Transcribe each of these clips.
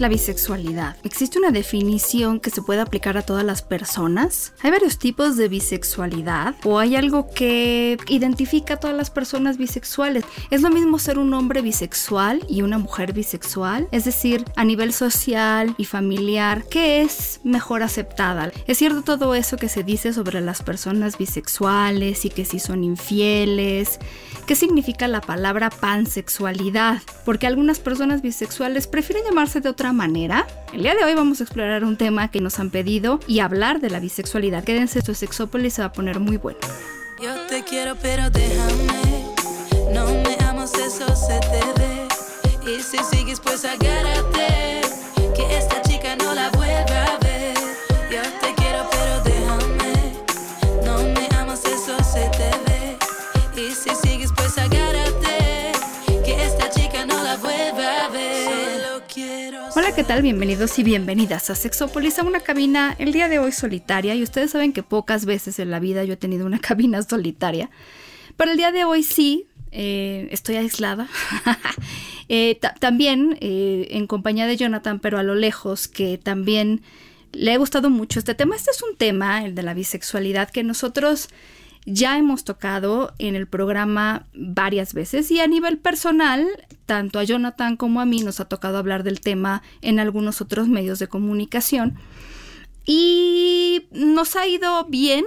La bisexualidad? ¿Existe una definición que se puede aplicar a todas las personas? ¿Hay varios tipos de bisexualidad? ¿O hay algo que identifica a todas las personas bisexuales? ¿Es lo mismo ser un hombre bisexual y una mujer bisexual? Es decir, a nivel social y familiar, ¿qué es mejor aceptada? ¿Es cierto todo eso que se dice sobre las personas bisexuales y que si son infieles? ¿Qué significa la palabra pansexualidad? Porque algunas personas bisexuales prefieren llamarse de otra manera. El día de hoy vamos a explorar un tema que nos han pedido y hablar de la bisexualidad. Quédense, esto Sexópolis se va a poner muy bueno. Yo te quiero, pero déjame. No me amas, eso se te ve. Y si sigues, pues agárrate. Que esta ¿qué tal? Bienvenidos y bienvenidas a Sexópolis, a una cabina el día de hoy solitaria. Y ustedes saben que pocas veces en la vida yo he tenido una cabina solitaria. Pero el día de hoy sí, eh, estoy aislada. Eh, también eh, en compañía de Jonathan, pero a lo lejos, que también le ha gustado mucho este tema. Este es un tema, el de la bisexualidad, que nosotros ya hemos tocado en el programa varias veces y a nivel personal, tanto a Jonathan como a mí nos ha tocado hablar del tema en algunos otros medios de comunicación. Y nos ha ido bien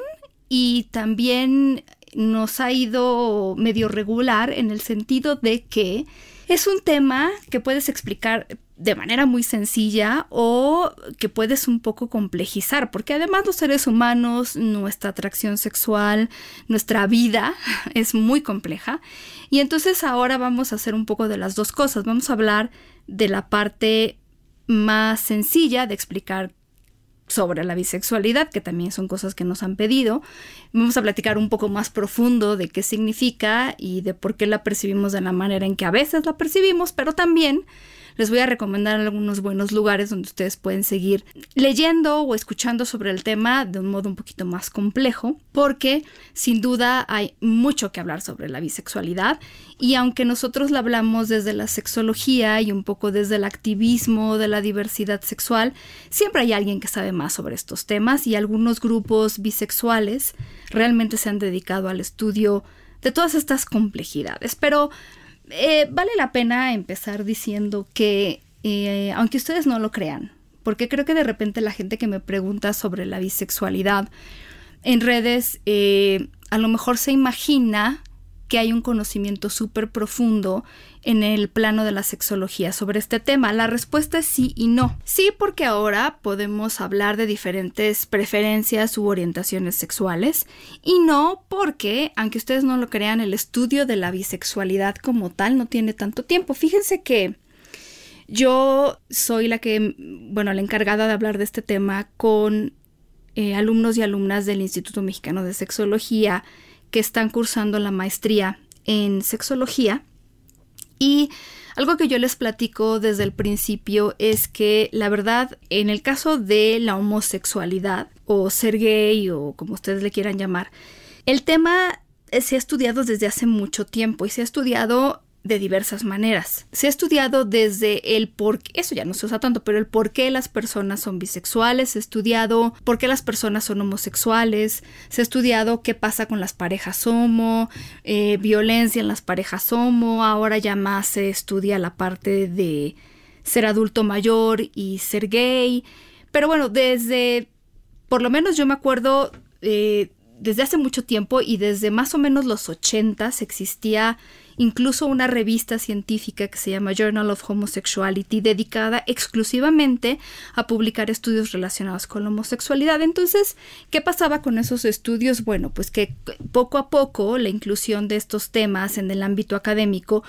y también nos ha ido medio regular en el sentido de que es un tema que puedes explicar de manera muy sencilla o que puedes un poco complejizar, porque además los seres humanos, nuestra atracción sexual, nuestra vida es muy compleja. Y entonces ahora vamos a hacer un poco de las dos cosas. Vamos a hablar de la parte más sencilla de explicar sobre la bisexualidad, que también son cosas que nos han pedido. Vamos a platicar un poco más profundo de qué significa y de por qué la percibimos de la manera en que a veces la percibimos, pero también les voy a recomendar algunos buenos lugares donde ustedes pueden seguir leyendo o escuchando sobre el tema de un modo un poquito más complejo, porque sin duda hay mucho que hablar sobre la bisexualidad y aunque nosotros la hablamos desde la sexología y un poco desde el activismo de la diversidad sexual, siempre hay alguien que sabe más sobre estos temas y algunos grupos bisexuales realmente se han dedicado al estudio de todas estas complejidades. Pero eh, vale la pena empezar diciendo que, eh, aunque ustedes no lo crean, porque creo que de repente la gente que me pregunta sobre la bisexualidad en redes, eh, a lo mejor se imagina que hay un conocimiento súper profundo en el plano de la sexología sobre este tema? La respuesta es sí y no. Sí porque ahora podemos hablar de diferentes preferencias u orientaciones sexuales y no porque, aunque ustedes no lo crean, el estudio de la bisexualidad como tal no tiene tanto tiempo. Fíjense que yo soy la que, bueno, la encargada de hablar de este tema con eh, alumnos y alumnas del Instituto Mexicano de Sexología que están cursando la maestría en sexología. Y algo que yo les platico desde el principio es que la verdad, en el caso de la homosexualidad o ser gay o como ustedes le quieran llamar, el tema se ha estudiado desde hace mucho tiempo y se ha estudiado de diversas maneras. Se ha estudiado desde el por qué, eso ya no se usa tanto, pero el por qué las personas son bisexuales, se ha estudiado por qué las personas son homosexuales, se ha estudiado qué pasa con las parejas homo, eh, violencia en las parejas homo, ahora ya más se estudia la parte de ser adulto mayor y ser gay, pero bueno, desde, por lo menos yo me acuerdo, eh, desde hace mucho tiempo y desde más o menos los ochentas existía incluso una revista científica que se llama Journal of Homosexuality dedicada exclusivamente a publicar estudios relacionados con la homosexualidad. Entonces, ¿qué pasaba con esos estudios? Bueno, pues que poco a poco la inclusión de estos temas en el ámbito académico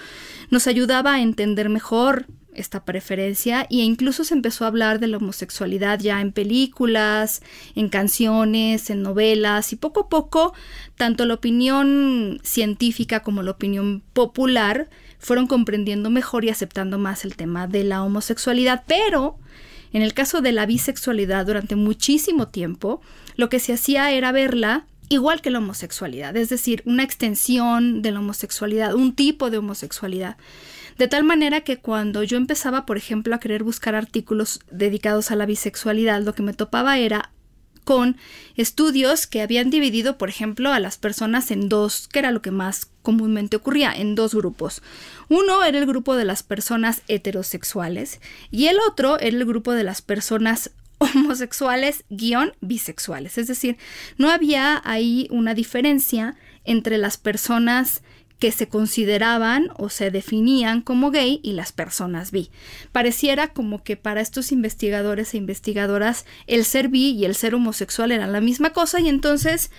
nos ayudaba a entender mejor esta preferencia e incluso se empezó a hablar de la homosexualidad ya en películas, en canciones, en novelas y poco a poco tanto la opinión científica como la opinión popular fueron comprendiendo mejor y aceptando más el tema de la homosexualidad, pero en el caso de la bisexualidad durante muchísimo tiempo lo que se hacía era verla igual que la homosexualidad, es decir, una extensión de la homosexualidad, un tipo de homosexualidad. De tal manera que cuando yo empezaba, por ejemplo, a querer buscar artículos dedicados a la bisexualidad, lo que me topaba era con estudios que habían dividido, por ejemplo, a las personas en dos, que era lo que más comúnmente ocurría, en dos grupos. Uno era el grupo de las personas heterosexuales y el otro era el grupo de las personas homosexuales guion bisexuales. Es decir, no había ahí una diferencia entre las personas que se consideraban o se definían como gay y las personas bi. Pareciera como que para estos investigadores e investigadoras el ser bi y el ser homosexual eran la misma cosa y entonces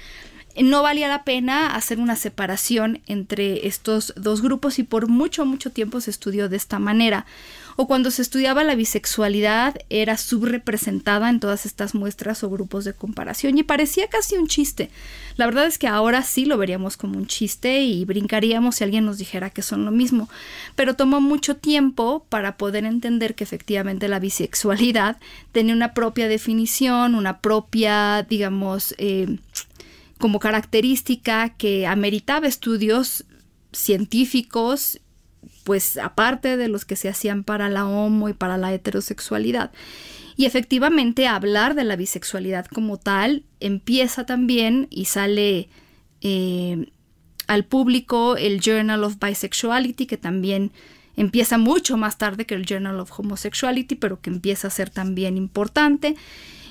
no valía la pena hacer una separación entre estos dos grupos y por mucho, mucho tiempo se estudió de esta manera o cuando se estudiaba la bisexualidad era subrepresentada en todas estas muestras o grupos de comparación y parecía casi un chiste. La verdad es que ahora sí lo veríamos como un chiste y brincaríamos si alguien nos dijera que son lo mismo, pero tomó mucho tiempo para poder entender que efectivamente la bisexualidad tenía una propia definición, una propia, digamos, eh, como característica que ameritaba estudios científicos pues aparte de los que se hacían para la homo y para la heterosexualidad. Y efectivamente hablar de la bisexualidad como tal empieza también y sale eh, al público el Journal of Bisexuality, que también empieza mucho más tarde que el Journal of Homosexuality, pero que empieza a ser también importante.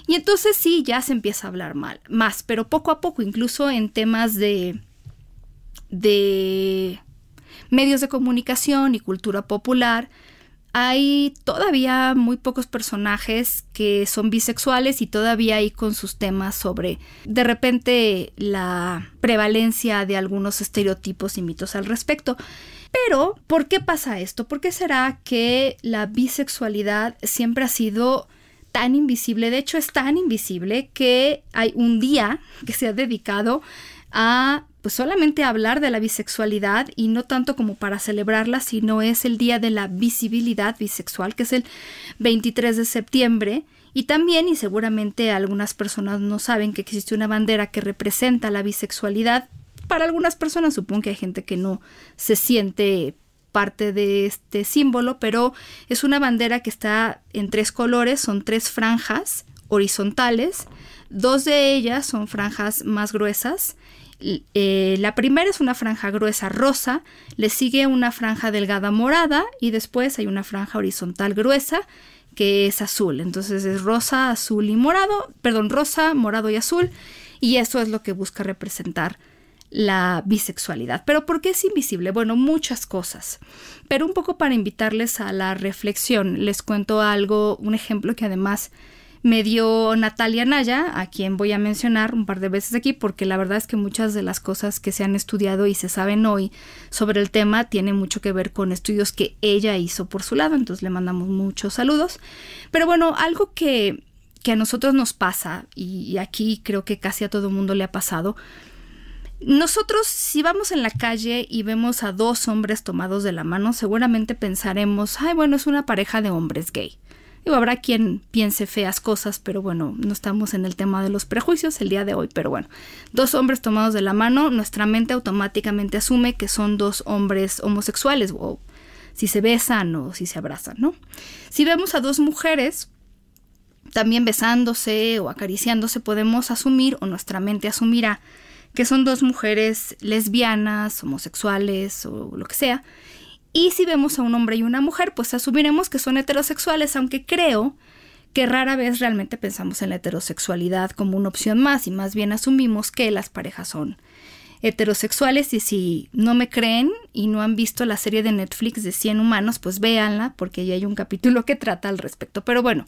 Y entonces sí, ya se empieza a hablar mal, más, pero poco a poco, incluso en temas de, de medios de comunicación y cultura popular, hay todavía muy pocos personajes que son bisexuales y todavía hay con sus temas sobre de repente la prevalencia de algunos estereotipos y mitos al respecto. Pero, ¿por qué pasa esto? ¿Por qué será que la bisexualidad siempre ha sido tan invisible? De hecho, es tan invisible que hay un día que se ha dedicado a pues solamente hablar de la bisexualidad y no tanto como para celebrarla, sino es el Día de la Visibilidad Bisexual, que es el 23 de septiembre. Y también, y seguramente algunas personas no saben que existe una bandera que representa la bisexualidad. Para algunas personas supongo que hay gente que no se siente parte de este símbolo, pero es una bandera que está en tres colores, son tres franjas horizontales, dos de ellas son franjas más gruesas eh, la primera es una franja gruesa rosa, le sigue una franja delgada morada y después hay una franja horizontal gruesa que es azul. Entonces es rosa, azul y morado, perdón, rosa, morado y azul y eso es lo que busca representar la bisexualidad. Pero ¿por qué es invisible? Bueno, muchas cosas. Pero un poco para invitarles a la reflexión, les cuento algo, un ejemplo que además me dio Natalia Naya, a quien voy a mencionar un par de veces aquí, porque la verdad es que muchas de las cosas que se han estudiado y se saben hoy sobre el tema tienen mucho que ver con estudios que ella hizo por su lado, entonces le mandamos muchos saludos. Pero bueno, algo que, que a nosotros nos pasa, y aquí creo que casi a todo mundo le ha pasado, nosotros, si vamos en la calle y vemos a dos hombres tomados de la mano, seguramente pensaremos, ay, bueno, es una pareja de hombres gay. Digo, habrá quien piense feas cosas, pero bueno, no estamos en el tema de los prejuicios el día de hoy, pero bueno, dos hombres tomados de la mano, nuestra mente automáticamente asume que son dos hombres homosexuales, o si se besan o si se abrazan, ¿no? Si vemos a dos mujeres también besándose o acariciándose, podemos asumir o nuestra mente asumirá que son dos mujeres lesbianas, homosexuales o lo que sea, y si vemos a un hombre y una mujer, pues asumiremos que son heterosexuales, aunque creo que rara vez realmente pensamos en la heterosexualidad como una opción más y más bien asumimos que las parejas son heterosexuales y si no me creen y no han visto la serie de Netflix de 100 humanos, pues véanla porque ya hay un capítulo que trata al respecto. Pero bueno,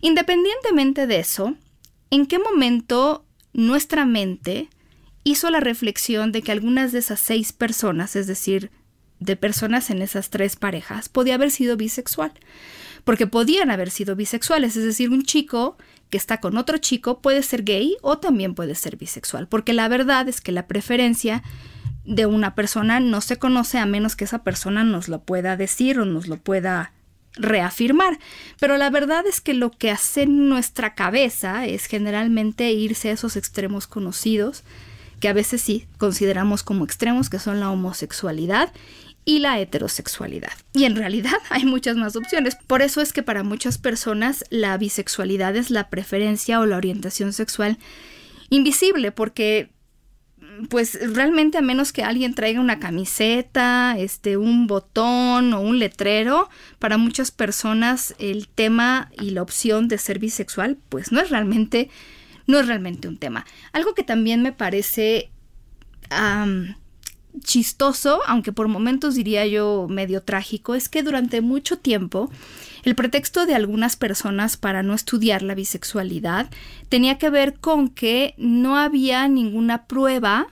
independientemente de eso, ¿en qué momento nuestra mente hizo la reflexión de que algunas de esas seis personas, es decir, de personas en esas tres parejas podía haber sido bisexual. Porque podían haber sido bisexuales, es decir, un chico que está con otro chico puede ser gay o también puede ser bisexual. Porque la verdad es que la preferencia de una persona no se conoce a menos que esa persona nos lo pueda decir o nos lo pueda reafirmar. Pero la verdad es que lo que hace nuestra cabeza es generalmente irse a esos extremos conocidos, que a veces sí consideramos como extremos, que son la homosexualidad y la heterosexualidad. Y en realidad hay muchas más opciones. Por eso es que para muchas personas la bisexualidad es la preferencia o la orientación sexual invisible, porque pues realmente a menos que alguien traiga una camiseta, este, un botón o un letrero, para muchas personas el tema y la opción de ser bisexual, pues no es realmente, no es realmente un tema. Algo que también me parece chistoso, aunque por momentos diría yo medio trágico, es que durante mucho tiempo el pretexto de algunas personas para no estudiar la bisexualidad tenía que ver con que no había ninguna prueba,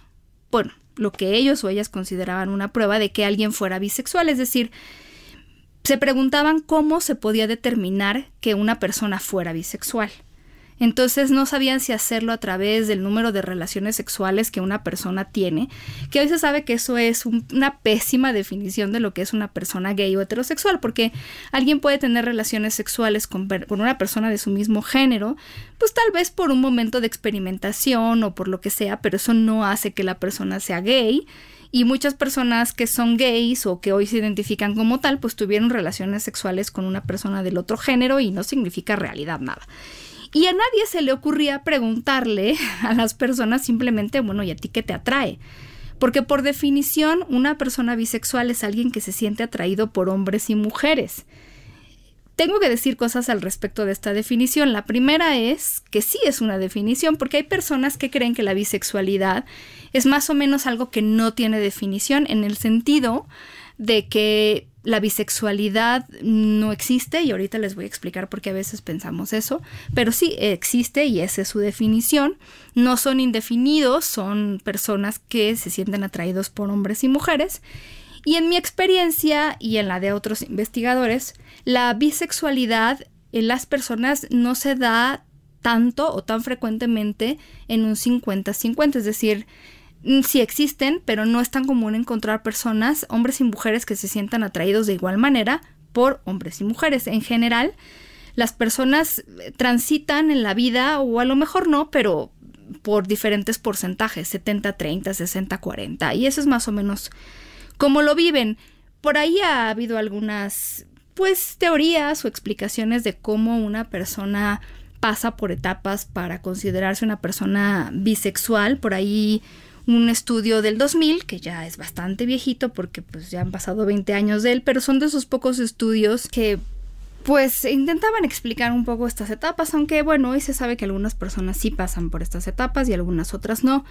bueno, lo que ellos o ellas consideraban una prueba de que alguien fuera bisexual, es decir, se preguntaban cómo se podía determinar que una persona fuera bisexual. Entonces no sabían si hacerlo a través del número de relaciones sexuales que una persona tiene, que hoy se sabe que eso es una pésima definición de lo que es una persona gay o heterosexual, porque alguien puede tener relaciones sexuales con, con una persona de su mismo género, pues tal vez por un momento de experimentación o por lo que sea, pero eso no hace que la persona sea gay y muchas personas que son gays o que hoy se identifican como tal, pues tuvieron relaciones sexuales con una persona del otro género y no significa realidad nada. Y a nadie se le ocurría preguntarle a las personas simplemente, bueno, ¿y a ti qué te atrae? Porque por definición una persona bisexual es alguien que se siente atraído por hombres y mujeres. Tengo que decir cosas al respecto de esta definición. La primera es que sí es una definición, porque hay personas que creen que la bisexualidad es más o menos algo que no tiene definición en el sentido de que la bisexualidad no existe y ahorita les voy a explicar por qué a veces pensamos eso, pero sí existe y esa es su definición. No son indefinidos, son personas que se sienten atraídos por hombres y mujeres. Y en mi experiencia y en la de otros investigadores, la bisexualidad en las personas no se da tanto o tan frecuentemente en un 50-50, es decir, sí existen, pero no es tan común encontrar personas, hombres y mujeres, que se sientan atraídos de igual manera por hombres y mujeres. En general, las personas eh, transitan en la vida, o a lo mejor no, pero por diferentes porcentajes, 70, 30, 60, 40. Y eso es más o menos como lo viven. Por ahí ha habido algunas, pues, teorías o explicaciones de cómo una persona pasa por etapas para considerarse una persona bisexual. Por ahí un estudio del 2000, que ya es bastante viejito porque pues ya han pasado 20 años de él, pero son de esos pocos estudios que pues intentaban explicar un poco estas etapas, aunque bueno, hoy se sabe que algunas personas sí pasan por estas etapas y algunas otras no.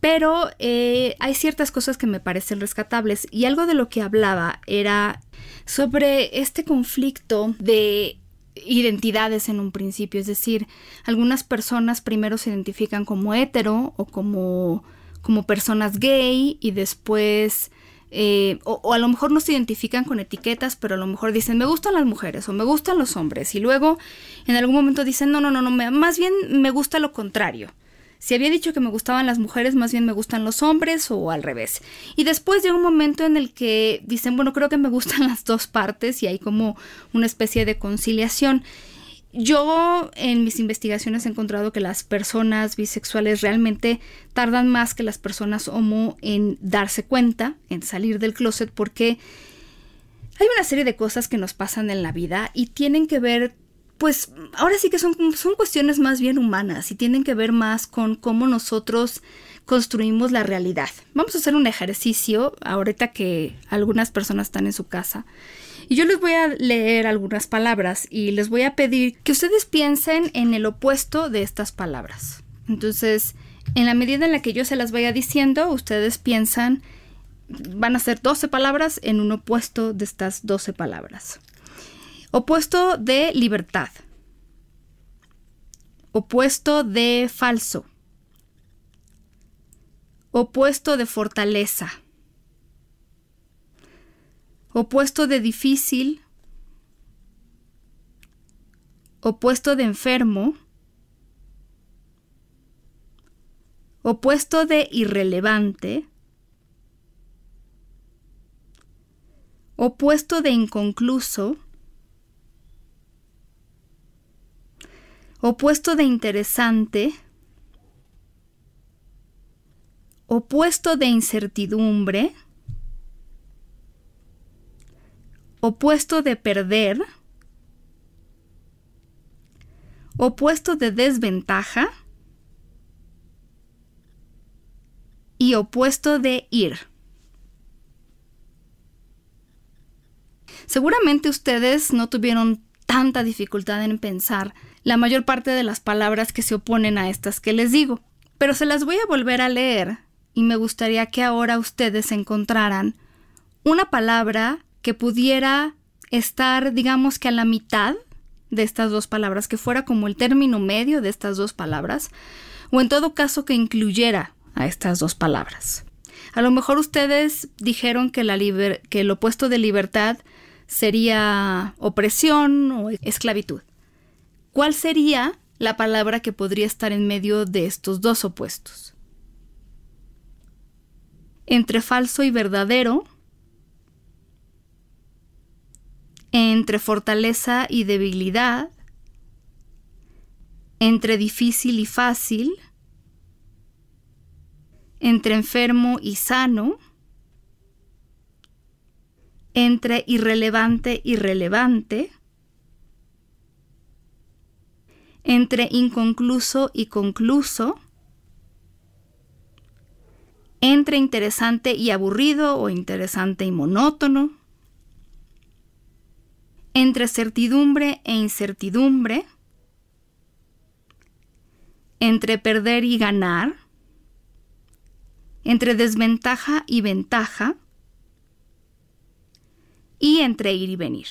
Pero eh, hay ciertas cosas que me parecen rescatables y algo de lo que hablaba era sobre este conflicto de identidades en un principio, es decir, algunas personas primero se identifican como hetero o como como personas gay y después... Eh, o, a lo mejor no se identifican con etiquetas, pero a lo mejor dicen me gustan las mujeres o me gustan los hombres y luego en algún momento dicen no, no, no, no, más bien me gusta lo contrario. Si había dicho que me gustaban las mujeres, más bien me gustan los hombres o al revés. Y después llega un momento en el que dicen, bueno, creo que me gustan las dos partes y hay como una especie de conciliación. Yo en mis investigaciones he encontrado que las personas bisexuales realmente tardan más que las personas homo en darse cuenta, en salir del closet, porque hay una serie de cosas que nos pasan en la vida y tienen que ver, pues ahora sí que son, son cuestiones más bien humanas y tienen que ver más con cómo nosotros construimos la realidad. Vamos a hacer un ejercicio ahorita que algunas personas están en su casa y yo les voy a leer algunas palabras y les voy a pedir que ustedes piensen en el opuesto de estas palabras. Entonces, en la medida en la que yo se las vaya diciendo, ustedes piensan, van a ser 12 palabras en un opuesto de estas 12 palabras. Opuesto de libertad. Opuesto de falso. Opuesto de fortaleza opuesto de difícil, opuesto de enfermo, opuesto de irrelevante, opuesto de inconcluso, opuesto de interesante, opuesto de incertidumbre, opuesto de perder, opuesto de desventaja y opuesto de ir. Seguramente ustedes no tuvieron tanta dificultad en pensar la mayor parte de las palabras que se oponen a estas que les digo, pero se las voy a volver a leer y me gustaría que ahora ustedes encontraran una palabra que pudiera estar, digamos que a la mitad de estas dos palabras, que fuera como el término medio de estas dos palabras, o en todo caso que incluyera a estas dos palabras. A lo mejor ustedes dijeron que, la que el opuesto de libertad sería opresión o esclavitud. ¿Cuál sería la palabra que podría estar en medio de estos dos opuestos? Entre falso y verdadero, entre fortaleza y debilidad, entre difícil y fácil, entre enfermo y sano, entre irrelevante y relevante, entre inconcluso y concluso, entre interesante y aburrido o interesante y monótono, entre certidumbre e incertidumbre, entre perder y ganar, entre desventaja y ventaja, y entre ir y venir.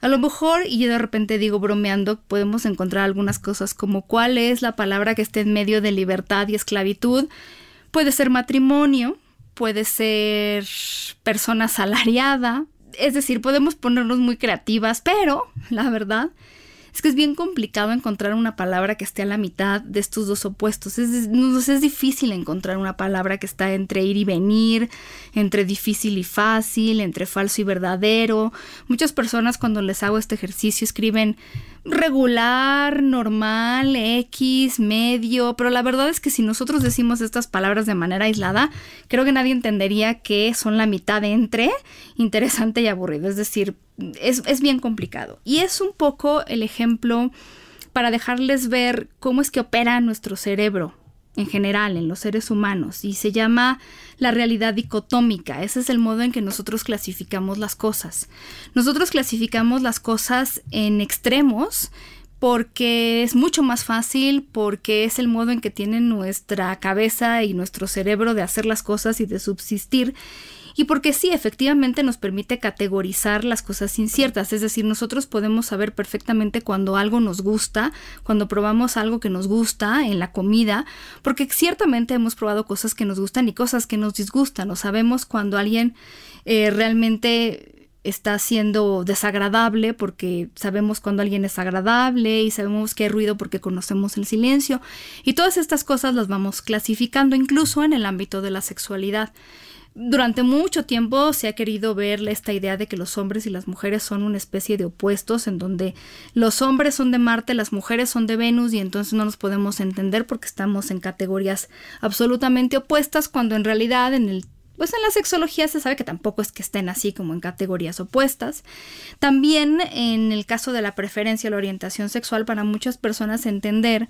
A lo mejor, y yo de repente digo bromeando, podemos encontrar algunas cosas como cuál es la palabra que esté en medio de libertad y esclavitud. Puede ser matrimonio, puede ser persona asalariada, es decir, podemos ponernos muy creativas, pero la verdad es que es bien complicado encontrar una palabra que esté a la mitad de estos dos opuestos. Es, es difícil encontrar una palabra que está entre ir y venir, entre difícil y fácil, entre falso y verdadero. Muchas personas cuando les hago este ejercicio escriben regular, normal, X, medio, pero la verdad es que si nosotros decimos estas palabras de manera aislada, creo que nadie entendería que son la mitad entre interesante y aburrido. Es decir, es, bien complicado. Y es un poco el ejemplo para dejarles ver cómo es que opera nuestro cerebro en general en los seres humanos y se llama la realidad dicotómica. Ese es el modo en que nosotros clasificamos las cosas. Nosotros clasificamos las cosas en extremos porque es mucho más fácil, porque es el modo en que tiene nuestra cabeza y nuestro cerebro de hacer las cosas y de subsistir y porque sí, efectivamente nos permite categorizar las cosas inciertas, es decir, nosotros podemos saber perfectamente cuando algo nos gusta, cuando probamos algo que nos gusta en la comida, porque ciertamente hemos probado cosas que nos gustan y cosas que nos disgustan, o sabemos cuando alguien eh, realmente está siendo desagradable porque sabemos cuando alguien es agradable y sabemos que hay ruido porque conocemos el silencio y todas estas cosas las vamos clasificando incluso en el ámbito de la sexualidad. Durante mucho tiempo se ha querido ver esta idea de que los hombres y las mujeres son una especie de opuestos, en donde los hombres son de Marte, las mujeres son de Venus, y entonces no nos podemos entender porque estamos en categorías absolutamente opuestas, cuando en realidad en el pues en la sexología se sabe que tampoco es que estén así como en categorías opuestas. También en el caso de la preferencia la orientación sexual, para muchas personas entender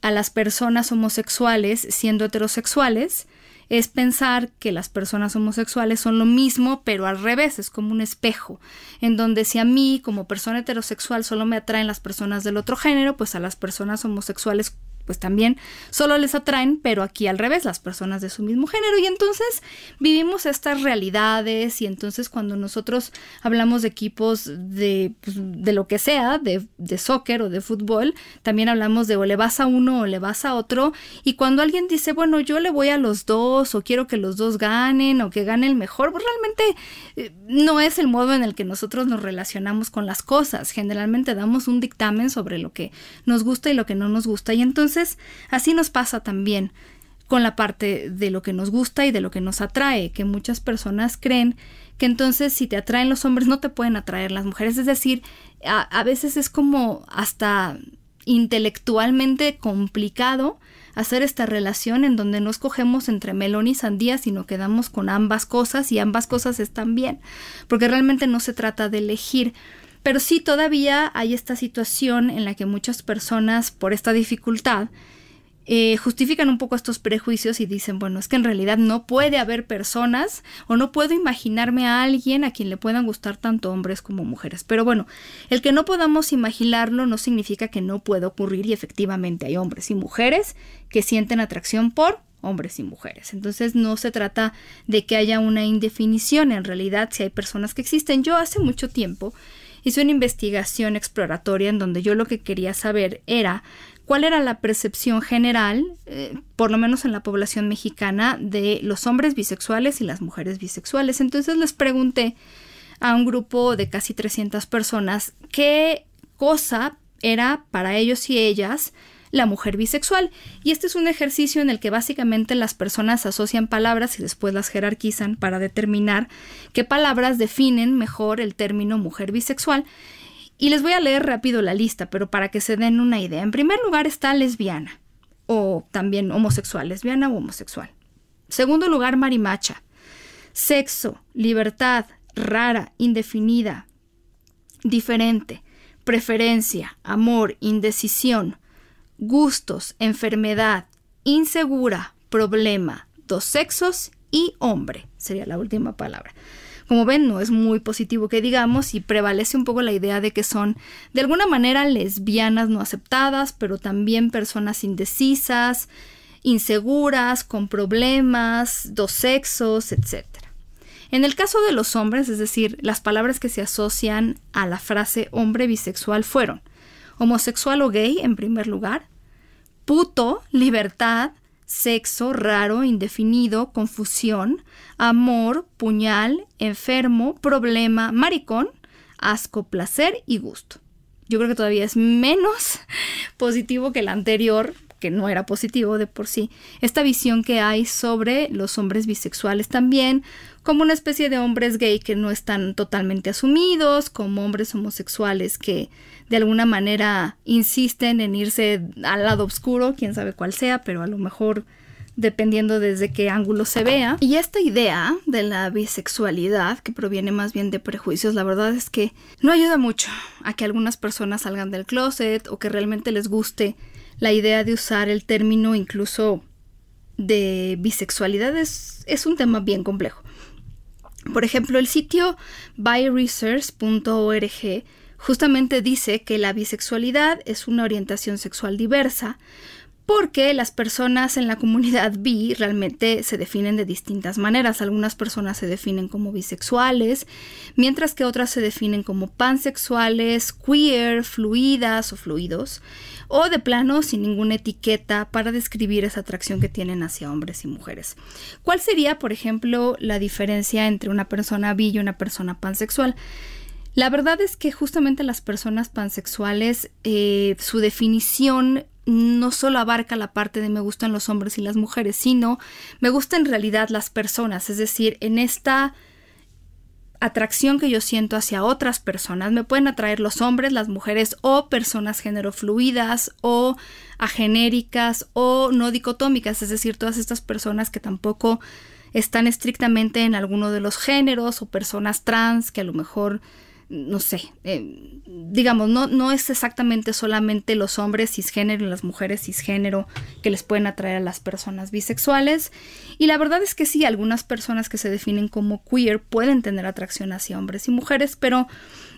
a las personas homosexuales siendo heterosexuales es pensar que las personas homosexuales son lo mismo, pero al revés, es como un espejo, en donde si a mí como persona heterosexual solo me atraen las personas del otro género, pues a las personas homosexuales pues también solo les atraen, pero aquí al revés, las personas de su mismo género. Y entonces vivimos estas realidades y entonces cuando nosotros hablamos de equipos de, pues, de lo que sea, de, de soccer o de fútbol, también hablamos de o le vas a uno o le vas a otro. Y cuando alguien dice, bueno, yo le voy a los dos o quiero que los dos ganen o que gane el mejor, pues realmente eh, no es el modo en el que nosotros nos relacionamos con las cosas. Generalmente damos un dictamen sobre lo que nos gusta y lo que no nos gusta. Y entonces entonces, así nos pasa también con la parte de lo que nos gusta y de lo que nos atrae, que muchas personas creen que entonces si te atraen los hombres no te pueden atraer las mujeres. Es decir, a, veces es como hasta intelectualmente complicado hacer esta relación en donde no escogemos entre melón y sandía, sino quedamos con ambas cosas y ambas cosas están bien, porque realmente no se trata de elegir. Pero sí todavía hay esta situación en la que muchas personas, por esta dificultad, eh, justifican un poco estos prejuicios y dicen, bueno, es que en realidad no puede haber personas o no puedo imaginarme a alguien a quien le puedan gustar tanto hombres como mujeres. Pero bueno, el que no podamos imaginarlo no significa que no pueda ocurrir y efectivamente hay hombres y mujeres que sienten atracción por hombres y mujeres. Entonces no se trata de que haya una indefinición, en realidad si hay personas que existen. Yo hace mucho tiempo hice una investigación exploratoria en donde yo lo que quería saber era cuál era la percepción general, eh, por lo menos en la población mexicana, de los hombres bisexuales y las mujeres bisexuales. Entonces les pregunté a un grupo de casi 300 personas qué cosa era para ellos y ellas la mujer bisexual. Y este es un ejercicio en el que básicamente las personas asocian palabras y después las jerarquizan para determinar qué palabras definen mejor el término mujer bisexual. Y les voy a leer rápido la lista, pero para que se den una idea. En primer lugar está lesbiana, o también homosexual, lesbiana o homosexual. Segundo lugar, marimacha. Sexo, libertad, rara, indefinida, diferente, preferencia, amor, indecisión, gustos, enfermedad, insegura, problema, dos sexos y hombre, sería la última palabra. Como ven, no es muy positivo que digamos y prevalece un poco la idea de que son de alguna manera lesbianas no aceptadas, pero también personas indecisas, inseguras, con problemas, dos sexos, etc. En el caso de los hombres, es decir, las palabras que se asocian a la frase hombre bisexual fueron homosexual o gay en primer lugar, puto, libertad, sexo, raro, indefinido, confusión, amor, puñal, enfermo, problema, maricón, asco, placer y gusto. Yo creo que todavía es menos positivo que el anterior, que no era positivo de por sí. Esta visión que hay sobre los hombres bisexuales también, como una especie de hombres gay que no están totalmente asumidos, como hombres homosexuales que de alguna manera insisten en irse al lado oscuro, quién sabe cuál sea, pero a lo mejor dependiendo desde qué ángulo se vea. Y esta idea de la bisexualidad, que proviene más bien de prejuicios, la verdad es que no ayuda mucho a que algunas personas salgan del closet o que realmente les guste la idea de usar el término incluso de bisexualidad es, un tema bien complejo. Por ejemplo, el sitio byresearch.org justamente dice que la bisexualidad es una orientación sexual diversa porque las personas en la comunidad bi realmente se definen de distintas maneras. Algunas personas se definen como bisexuales, mientras que otras se definen como pansexuales, queer, fluidas o fluidos, o de plano sin ninguna etiqueta para describir esa atracción que tienen hacia hombres y mujeres. ¿Cuál sería, por ejemplo, la diferencia entre una persona bi y una persona pansexual? La verdad es que justamente las personas pansexuales, eh, su definición no solo abarca la parte de me gustan los hombres y las mujeres, sino me gustan en realidad las personas, es decir, en esta atracción que yo siento hacia otras personas, me pueden atraer los hombres, las mujeres o personas género fluidas o agenéricas o no dicotómicas, es decir, todas estas personas que tampoco están estrictamente en alguno de los géneros o personas trans que a lo mejor no sé, eh, digamos, no, no es exactamente solamente los hombres cisgénero y las mujeres cisgénero que les pueden atraer a las personas bisexuales. Y la verdad es que sí, algunas personas que se definen como queer pueden tener atracción hacia hombres y mujeres, pero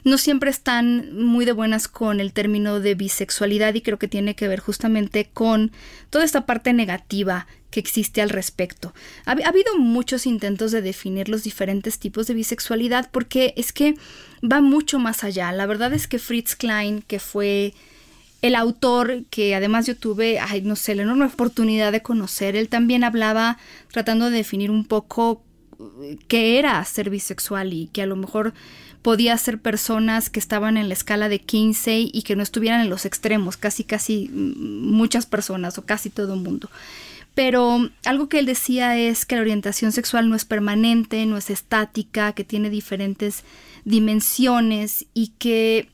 no siempre están muy de buenas con el término de bisexualidad y creo que tiene que ver justamente con toda esta parte negativa que existe al respecto. Ha, ha, habido muchos intentos de definir los diferentes tipos de bisexualidad porque es que va mucho más allá. La verdad es que Fritz Klein, que fue el autor que además yo tuve, ay, no sé, la enorme oportunidad de conocer, él también hablaba tratando de definir un poco eh, qué era ser bisexual y que a lo mejor podía ser personas que estaban en la escala de 15 y que no estuvieran en los extremos, casi casi mm, muchas personas o casi todo el mundo. Pero algo que él decía es que la orientación sexual no es permanente, no es estática, que tiene diferentes dimensiones y que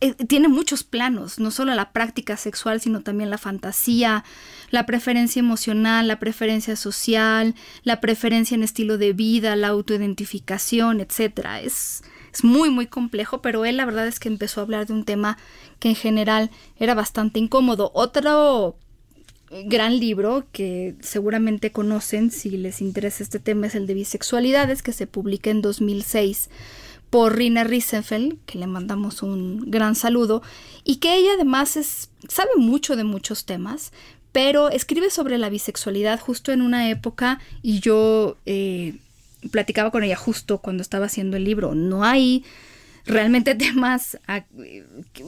eh, tiene muchos planos, no solo la práctica sexual, sino también la fantasía, la preferencia emocional, la preferencia social, la preferencia en estilo de vida, la autoidentificación, etc. Es, es muy, muy complejo, pero él la verdad es que empezó a hablar de un tema que en general era bastante incómodo. Otro gran libro que seguramente conocen si les interesa este tema es el de bisexualidades que se publica en 2006 por Rina Riesenfeld, que le mandamos un gran saludo, y que ella además es, sabe mucho de muchos temas, pero escribe sobre la bisexualidad justo en una época y yo eh, platicaba con ella justo cuando estaba haciendo el libro. No hay realmente temas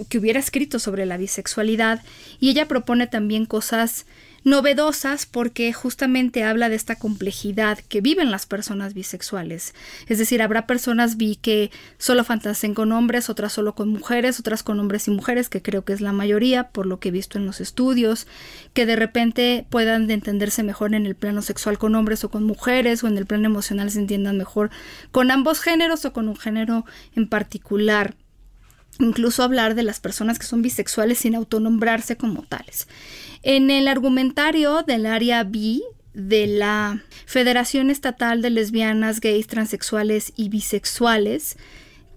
que hubiera escrito sobre la bisexualidad y ella propone también cosas novedosas porque justamente habla de esta complejidad que viven las personas bisexuales. Es decir, habrá personas bi que solo fantaseen con hombres, otras solo con mujeres, otras con hombres y mujeres, que creo que es la mayoría por lo que he visto en los estudios, que de repente puedan entenderse mejor en el plano sexual con hombres o con mujeres, o en el plano emocional se entiendan mejor con ambos géneros o con un género en particular incluso hablar de las personas que son bisexuales sin autonombrarse como tales. En el argumentario del área B de la Federación Estatal de Lesbianas, Gays, Transexuales y Bisexuales,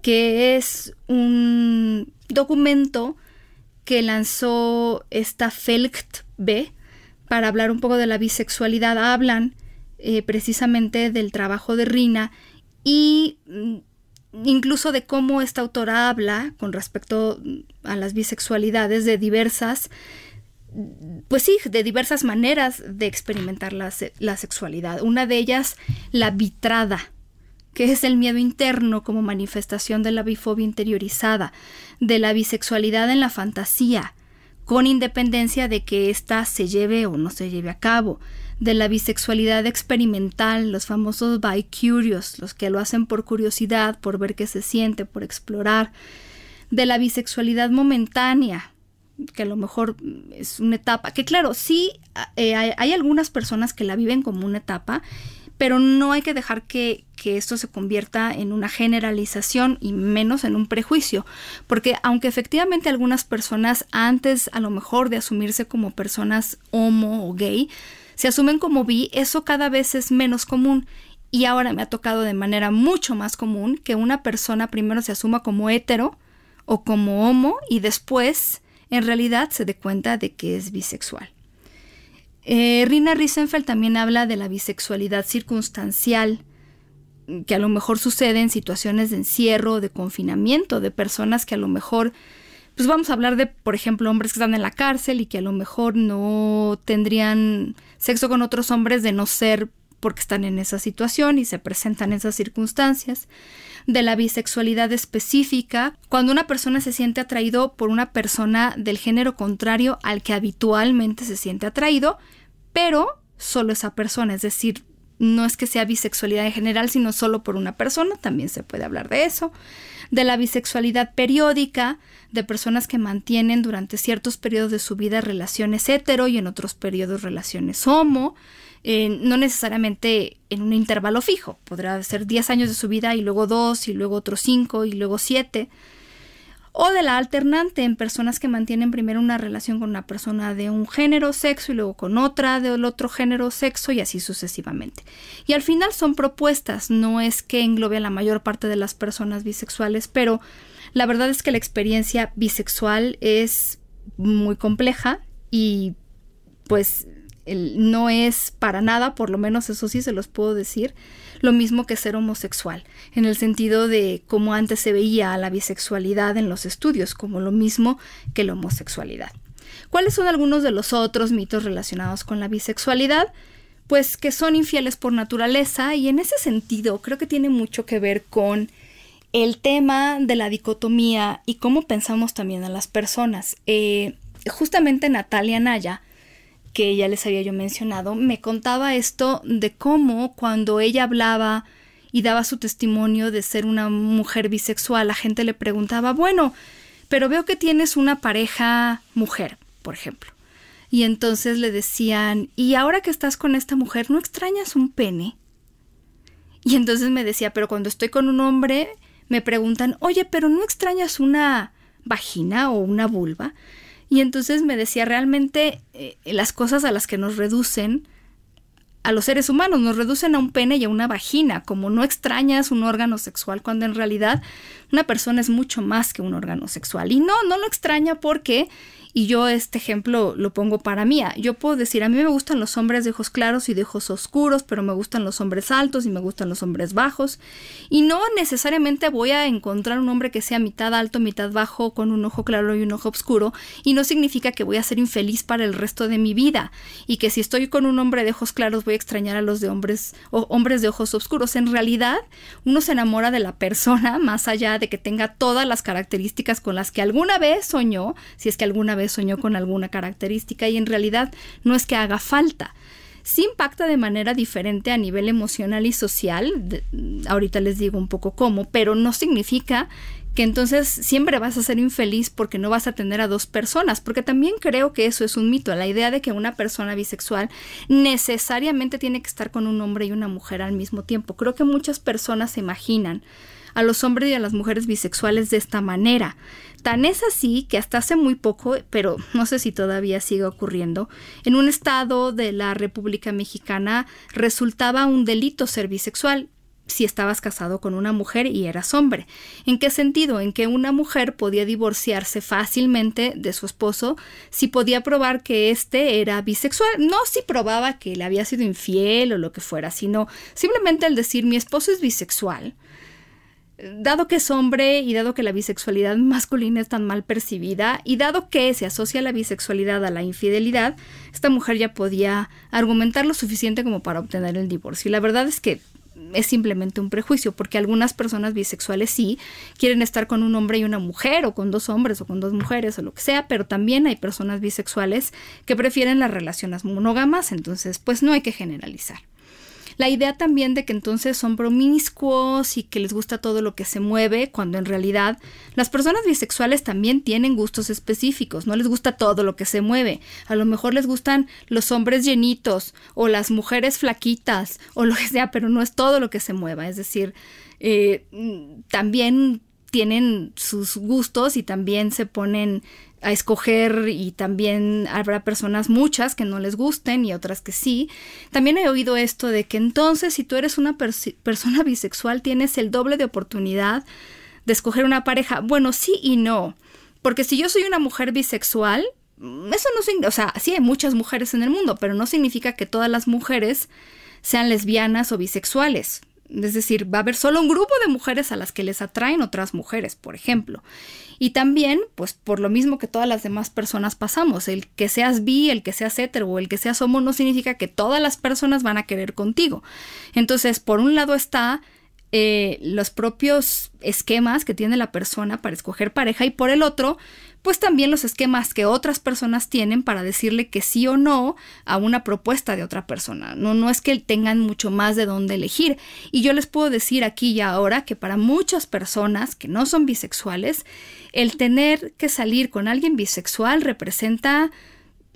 que es un documento que lanzó esta FELCT B para hablar un poco de la bisexualidad, hablan eh, precisamente del trabajo de Rina y mm, incluso de cómo esta autora habla con respecto a las bisexualidades de diversas pues sí, de diversas maneras de experimentar la, la, sexualidad. Una de ellas, la vitrada, que es el miedo interno como manifestación de la bifobia interiorizada, de la bisexualidad en la fantasía, con independencia de que ésta se lleve o no se lleve a cabo, de la bisexualidad experimental, los famosos bi-curious, los que lo hacen por curiosidad, por ver qué se siente, por explorar, de la bisexualidad momentánea, que a lo mejor es una etapa, que claro, sí eh, hay, algunas personas que la viven como una etapa, pero no hay que dejar que, que, esto se convierta en una generalización y menos en un prejuicio, porque aunque efectivamente algunas personas antes a lo mejor de asumirse como personas homo o gay, se asumen como bi, eso cada vez es menos común. Y ahora me ha tocado de manera mucho más común que una persona primero se asuma como hetero o como homo y después en realidad se dé cuenta de que es bisexual. Eh, Rina Riesenfeld también habla de la bisexualidad circunstancial, que a lo mejor sucede en situaciones de encierro, de confinamiento, de personas que a lo mejor, pues vamos a hablar de, por ejemplo, hombres que están en la cárcel y que a lo mejor no tendrían sexo con otros hombres de no ser porque están en esa situación y se presentan esas circunstancias de la bisexualidad específica, cuando una persona se siente atraído por una persona del género contrario al que habitualmente se siente atraído, pero solo esa persona, es decir, no es que sea bisexualidad en general, sino solo por una persona, también se puede hablar de eso, de la bisexualidad periódica, de personas que mantienen durante ciertos periodos de su vida relaciones hetero y en otros periodos relaciones homo, no necesariamente en un intervalo fijo, podrá ser 10 años de su vida y luego 2 y luego otros 5 y luego 7. O de la alternante en personas que mantienen primero una relación con una persona de un género, sexo y luego con otra del otro género, sexo y así sucesivamente. Y al final son propuestas, no es que englobe a la mayor parte de las personas bisexuales, pero la verdad es que la experiencia bisexual es muy compleja y pues no es para nada, por lo menos eso sí se los puedo decir, lo mismo que ser homosexual, en el sentido de cómo antes se veía la bisexualidad en los estudios, como lo mismo que la homosexualidad. ¿Cuáles son algunos de los otros mitos relacionados con la bisexualidad? Pues que son infieles por naturaleza y en ese sentido creo que tiene mucho que ver con el tema de la dicotomía y cómo pensamos también a las personas. Eh, justamente Natalia Naya, que ya les había yo mencionado, me contaba esto de cómo cuando ella hablaba y daba su testimonio de ser una mujer bisexual, la gente le preguntaba, bueno, pero veo que tienes una pareja mujer, por ejemplo. Y entonces le decían, ¿y ahora que estás con esta mujer, no extrañas un pene? Y entonces me decía, pero cuando estoy con un hombre, me preguntan, oye, pero ¿no extrañas una vagina o una vulva? Y entonces me decía, realmente eh, las cosas a las que nos reducen a los seres humanos, nos reducen a un pene y a una vagina, como no extrañas un órgano sexual, cuando en realidad una persona es mucho más que un órgano sexual. Y no, no lo extraña porque y yo este ejemplo lo pongo para mí. Yo puedo decir, a mí me gustan los hombres de ojos claros y de ojos oscuros, pero me gustan los hombres altos y me gustan los hombres bajos. Y no necesariamente voy a encontrar un hombre que sea mitad alto, mitad bajo, con un ojo claro y un ojo oscuro. Y no significa que voy a ser infeliz para el resto de mi vida. Y que si estoy con un hombre de ojos claros voy a extrañar a los de hombres o hombres de ojos oscuros. En realidad, uno se enamora de la persona más allá de que tenga todas las características con las que alguna vez soñó, si es que alguna vez soñó con alguna característica y en realidad no es que haga falta. Sí impacta de manera diferente a nivel emocional y social, ahorita les digo un poco cómo, pero no significa que entonces siempre vas a ser infeliz porque no vas a tener a dos personas, porque también creo que eso es un mito, la idea de que una persona bisexual necesariamente tiene que estar con un hombre y una mujer al mismo tiempo. Creo que muchas personas se imaginan a los hombres y a las mujeres bisexuales de esta manera. Tan es así que hasta hace muy poco, pero no sé si todavía sigue ocurriendo, en un estado de la República Mexicana resultaba un delito ser bisexual si estabas casado con una mujer y eras hombre. ¿En qué sentido? En que una mujer podía divorciarse fácilmente de su esposo si podía probar que éste era bisexual. No si probaba que le había sido infiel o lo que fuera, sino simplemente al decir mi esposo es bisexual dado que es hombre y dado que la bisexualidad masculina es tan mal percibida y dado que se asocia la bisexualidad a la infidelidad, esta mujer ya podía argumentar lo suficiente como para obtener el divorcio. Y la verdad es que es simplemente un prejuicio, porque algunas personas bisexuales sí quieren estar con un hombre y una mujer, o con dos hombres, o con dos mujeres, o lo que sea, pero también hay personas bisexuales que prefieren las relaciones monógamas, entonces pues no hay que generalizar. La idea también de que entonces son promiscuos y que les gusta todo lo que se mueve, cuando en realidad las personas bisexuales también tienen gustos específicos, no les gusta todo lo que se mueve. A lo mejor les gustan los hombres llenitos o las mujeres flaquitas o lo que sea, pero no es todo lo que se mueva. Es decir, eh, también tienen sus gustos y también se ponen a escoger y también habrá personas muchas que no les gusten y otras que sí. También he oído esto de que entonces si tú eres una persona bisexual tienes el doble de oportunidad de escoger una pareja. Bueno, sí y no. Porque si yo soy una mujer bisexual, eso no significa, o sea, sí hay muchas mujeres en el mundo, pero no significa que todas las mujeres sean lesbianas o bisexuales. Es decir, va a haber solo un grupo de mujeres a las que les atraen otras mujeres, por ejemplo. Y también, pues por lo mismo que todas las demás personas pasamos, el que seas bi, el que seas hetero o el que seas homo no significa que todas las personas van a querer contigo. Entonces, por un lado está eh, los propios esquemas que tiene la persona para escoger pareja y por el otro, pues también los esquemas que otras personas tienen para decirle que sí o no a una propuesta de otra persona. No, no es que tengan mucho más de dónde elegir. Y yo les puedo decir aquí y ahora que para muchas personas que no son bisexuales, el tener que salir con alguien bisexual representa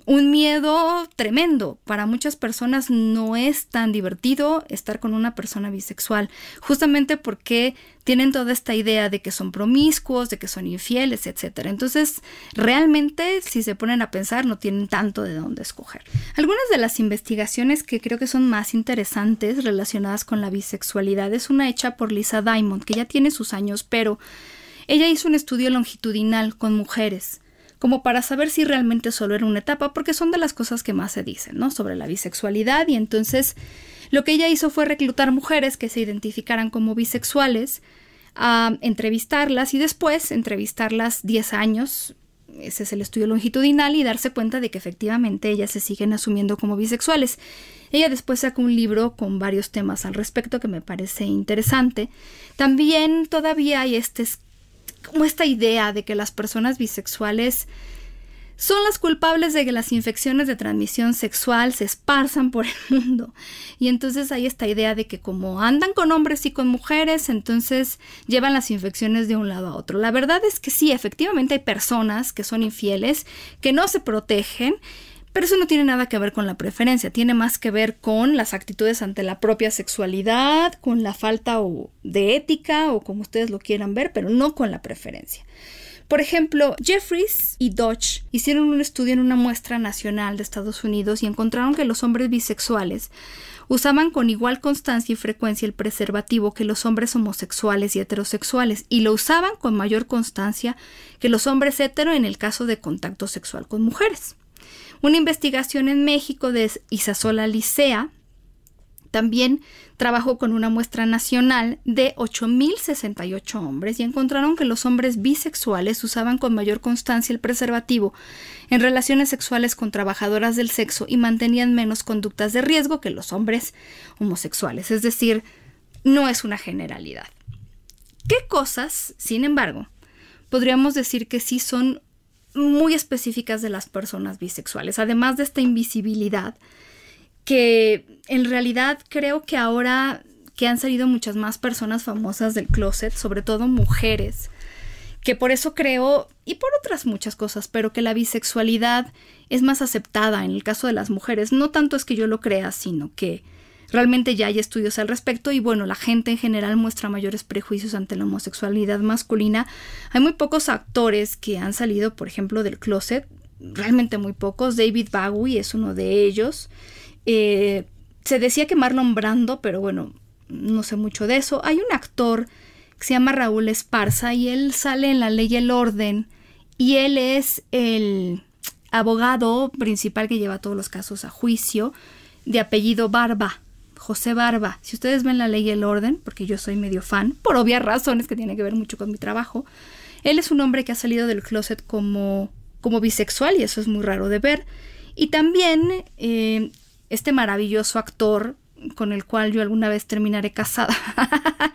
un miedo tremendo. Para muchas personas no es tan divertido estar con una persona bisexual, justamente porque tienen toda esta idea de que son promiscuos, de que son infieles, etc. Entonces, realmente, si se ponen a pensar, no tienen tanto de dónde escoger. Algunas de las investigaciones que creo que son más interesantes relacionadas con la bisexualidad es una hecha por Lisa Diamond, que ya tiene sus años, pero ella hizo un estudio longitudinal con mujeres como para saber si realmente solo era una etapa, porque son de las cosas que más se dicen, ¿no? Sobre la bisexualidad y entonces lo que ella hizo fue reclutar mujeres que se identificaran como bisexuales, a entrevistarlas y después entrevistarlas 10 años, ese es el estudio longitudinal, y darse cuenta de que efectivamente ellas se siguen asumiendo como bisexuales. Ella después sacó un libro con varios temas al respecto que me parece interesante. También todavía hay este, como esta idea de que las personas bisexuales son las culpables de que las infecciones de transmisión sexual se esparzan por el mundo. Y entonces hay esta idea de que como andan con hombres y con mujeres, entonces llevan las infecciones de un lado a otro. La verdad es que sí, efectivamente hay personas que son infieles, que no se protegen pero eso no tiene nada que ver con la preferencia, tiene más que ver con las actitudes ante la propia sexualidad, con la falta de ética o como ustedes lo quieran ver, pero no con la preferencia. Por ejemplo, Jeffries y Dodge hicieron un estudio en una muestra nacional de Estados Unidos y encontraron que los hombres bisexuales usaban con igual constancia y frecuencia el preservativo que los hombres homosexuales y heterosexuales y lo usaban con mayor constancia que los hombres hetero en el caso de contacto sexual con mujeres. Una investigación en México de Isasola Licea también trabajó con una muestra nacional de 8.068 hombres y encontraron que los hombres bisexuales usaban con mayor constancia el preservativo en relaciones sexuales con trabajadoras del sexo y mantenían menos conductas de riesgo que los hombres homosexuales. Es decir, no es una generalidad. ¿Qué cosas, sin embargo, podríamos decir que sí son muy específicas de las personas bisexuales, además de esta invisibilidad que en realidad creo que ahora que han salido muchas más personas famosas del closet, sobre todo mujeres, que por eso creo, y por otras muchas cosas, pero que la bisexualidad es más aceptada en el caso de las mujeres. No tanto es que yo lo crea, sino que Realmente ya hay estudios al respecto y bueno, la gente en general muestra mayores prejuicios ante la homosexualidad masculina. Hay muy pocos actores que han salido, por ejemplo, del closet, realmente muy pocos. David Bowie es uno de ellos. Eh, se decía que Marlon Brando, pero bueno, no sé mucho de eso. Hay un actor que se llama Raúl Esparza y él sale en La Ley y el Orden y él es el abogado principal que lleva todos los casos a juicio de apellido Barba. José Barba. Si ustedes ven la ley y el orden, porque yo soy medio fan, por obvias razones que tiene que ver mucho con mi trabajo, él es un hombre que ha salido del closet como, como bisexual y eso es muy raro de ver. Y también eh, este maravilloso actor con el cual yo alguna vez terminaré casada,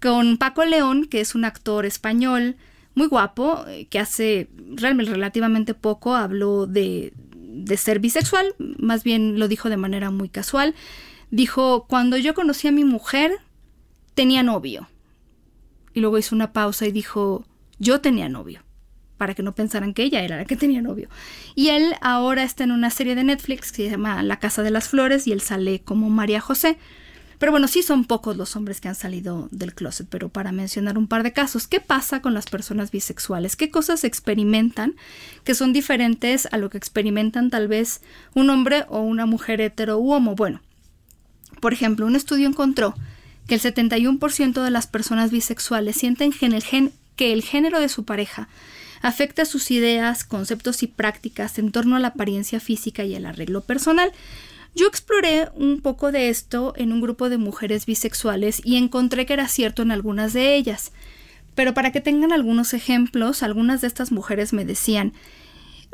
con Paco León, que es un actor español muy guapo, eh, que hace realmente relativamente poco habló de, de ser bisexual, más bien lo dijo de manera muy casual. Dijo, cuando yo conocí a mi mujer, tenía novio. Y luego hizo una pausa y dijo, yo tenía novio, para que no pensaran que ella era la que tenía novio. Y él ahora está en una serie de Netflix que se llama La Casa de las Flores y él sale como María José. Pero bueno, sí son pocos los hombres que han salido del closet, pero para mencionar un par de casos, ¿qué pasa con las personas bisexuales? ¿Qué cosas experimentan que son diferentes a lo que experimentan tal vez un hombre o una mujer hetero u homo? Bueno, por ejemplo, un estudio encontró que el 71% de las personas bisexuales sienten que el, género de su pareja afecta sus ideas, conceptos y prácticas en torno a la apariencia física y el arreglo personal. Yo exploré un poco de esto en un grupo de mujeres bisexuales y encontré que era cierto en algunas de ellas. Pero para que tengan algunos ejemplos, algunas de estas mujeres me decían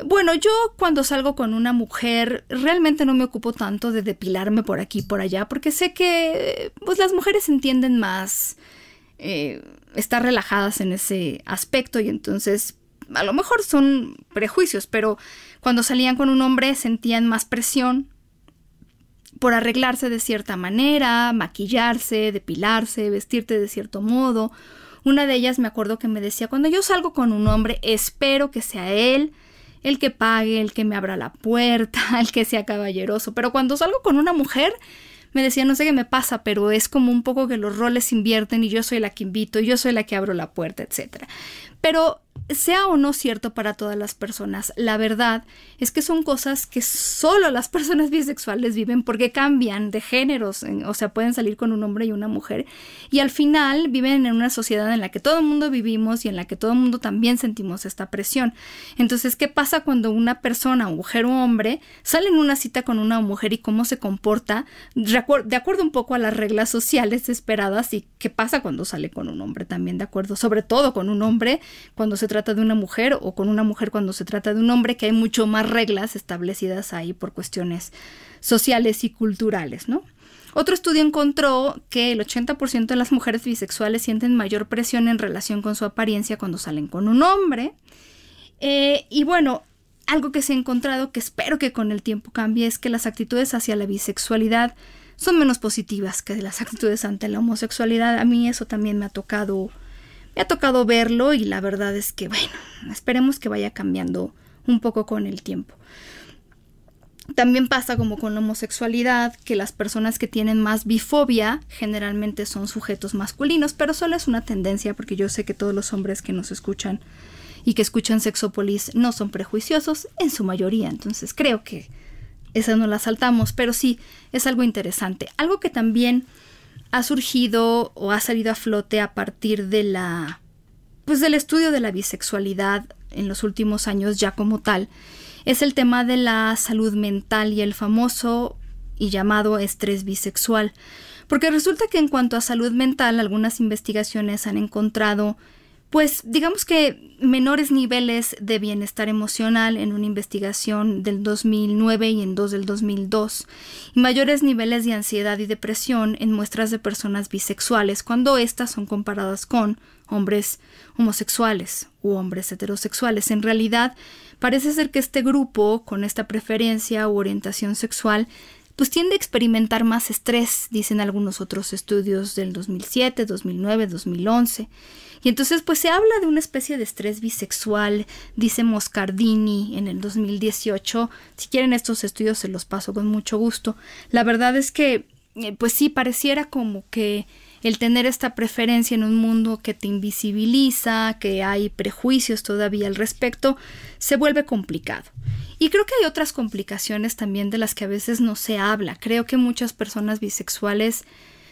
bueno, yo cuando salgo con una mujer realmente no me ocupo tanto de depilarme por aquí y por allá, porque sé que pues las mujeres entienden más eh, estar relajadas en ese aspecto y entonces a lo mejor son prejuicios, pero cuando salían con un hombre sentían más presión por arreglarse de cierta manera, maquillarse, depilarse, vestirte de cierto modo. Una de ellas me acuerdo que me decía, cuando yo salgo con un hombre, espero que sea él el que pague, el que me abra la puerta, el que sea caballeroso. Pero cuando salgo con una mujer, me decía, no sé qué me pasa, pero es como un poco que los roles invierten y yo soy la que invito, y yo soy la que abro la puerta, etc. Pero sea o no cierto para todas las personas, la verdad es que son cosas que solo las personas bisexuales viven porque cambian de géneros, o sea, pueden salir con un hombre y una mujer, y al final viven en una sociedad en la que todo el mundo vivimos y en la que todo el mundo también sentimos esta presión. Entonces, ¿qué pasa cuando una persona, mujer o hombre, sale en una cita con una mujer y cómo se comporta de acuerdo un poco a las reglas sociales esperadas y qué pasa cuando sale con un hombre también, de acuerdo, sobre todo con un hombre cuando se trata trata de una mujer o con una mujer cuando se trata de un hombre, que hay mucho más reglas establecidas ahí por cuestiones sociales y culturales, ¿no? Otro estudio encontró que el 80% de las mujeres bisexuales sienten mayor presión en relación con su apariencia cuando salen con un hombre. Eh, y bueno, algo que se ha encontrado que espero que con el tiempo cambie es que las actitudes hacia la bisexualidad son menos positivas que las actitudes ante la homosexualidad. A mí eso también me ha tocado me ha tocado verlo y la verdad es que, bueno, esperemos que vaya cambiando un poco con el tiempo. También pasa como con la homosexualidad, que las personas que tienen más bifobia generalmente son sujetos masculinos, pero solo es una tendencia porque yo sé que todos los hombres que nos escuchan y que escuchan Sexopolis no son prejuiciosos en su mayoría, entonces creo que esa no la saltamos, pero sí es algo interesante. Algo que también ha surgido o ha salido a flote a partir de la pues del estudio de la bisexualidad en los últimos años ya como tal es el tema de la salud mental y el famoso y llamado estrés bisexual. Porque resulta que en cuanto a salud mental, algunas investigaciones han encontrado pues digamos que menores niveles de bienestar emocional en una investigación del 2009 y en dos del 2002 y mayores niveles de ansiedad y depresión en muestras de personas bisexuales cuando éstas son comparadas con hombres homosexuales u hombres heterosexuales. En realidad, parece ser que este grupo, con esta preferencia u orientación sexual, pues tiende a experimentar más estrés, dicen algunos otros estudios del 2007, 2009, 2011. Y entonces pues se habla de una especie de estrés bisexual, dice Moscardini en el 2018. Si quieren estos estudios se los paso con mucho gusto. La verdad es que eh, pues sí pareciera como que el tener esta preferencia en un mundo que te invisibiliza, que hay prejuicios todavía al respecto, se vuelve complicado. Y creo que hay otras complicaciones también de las que a veces no se habla. Creo que muchas personas bisexuales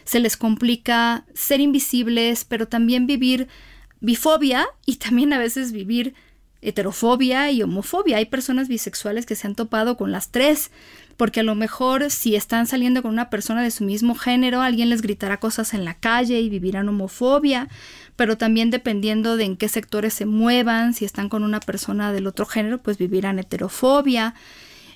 se les complica ser invisibles, pero también vivir bifobia y también a veces vivir heterofobia y homofobia. Hay personas bisexuales que se han topado con las tres, porque a lo mejor si están saliendo con una persona de su mismo género, alguien les gritará cosas en la calle y vivirán homofobia, pero también dependiendo de en qué sectores se muevan, si están con una persona del otro género, pues vivirán heterofobia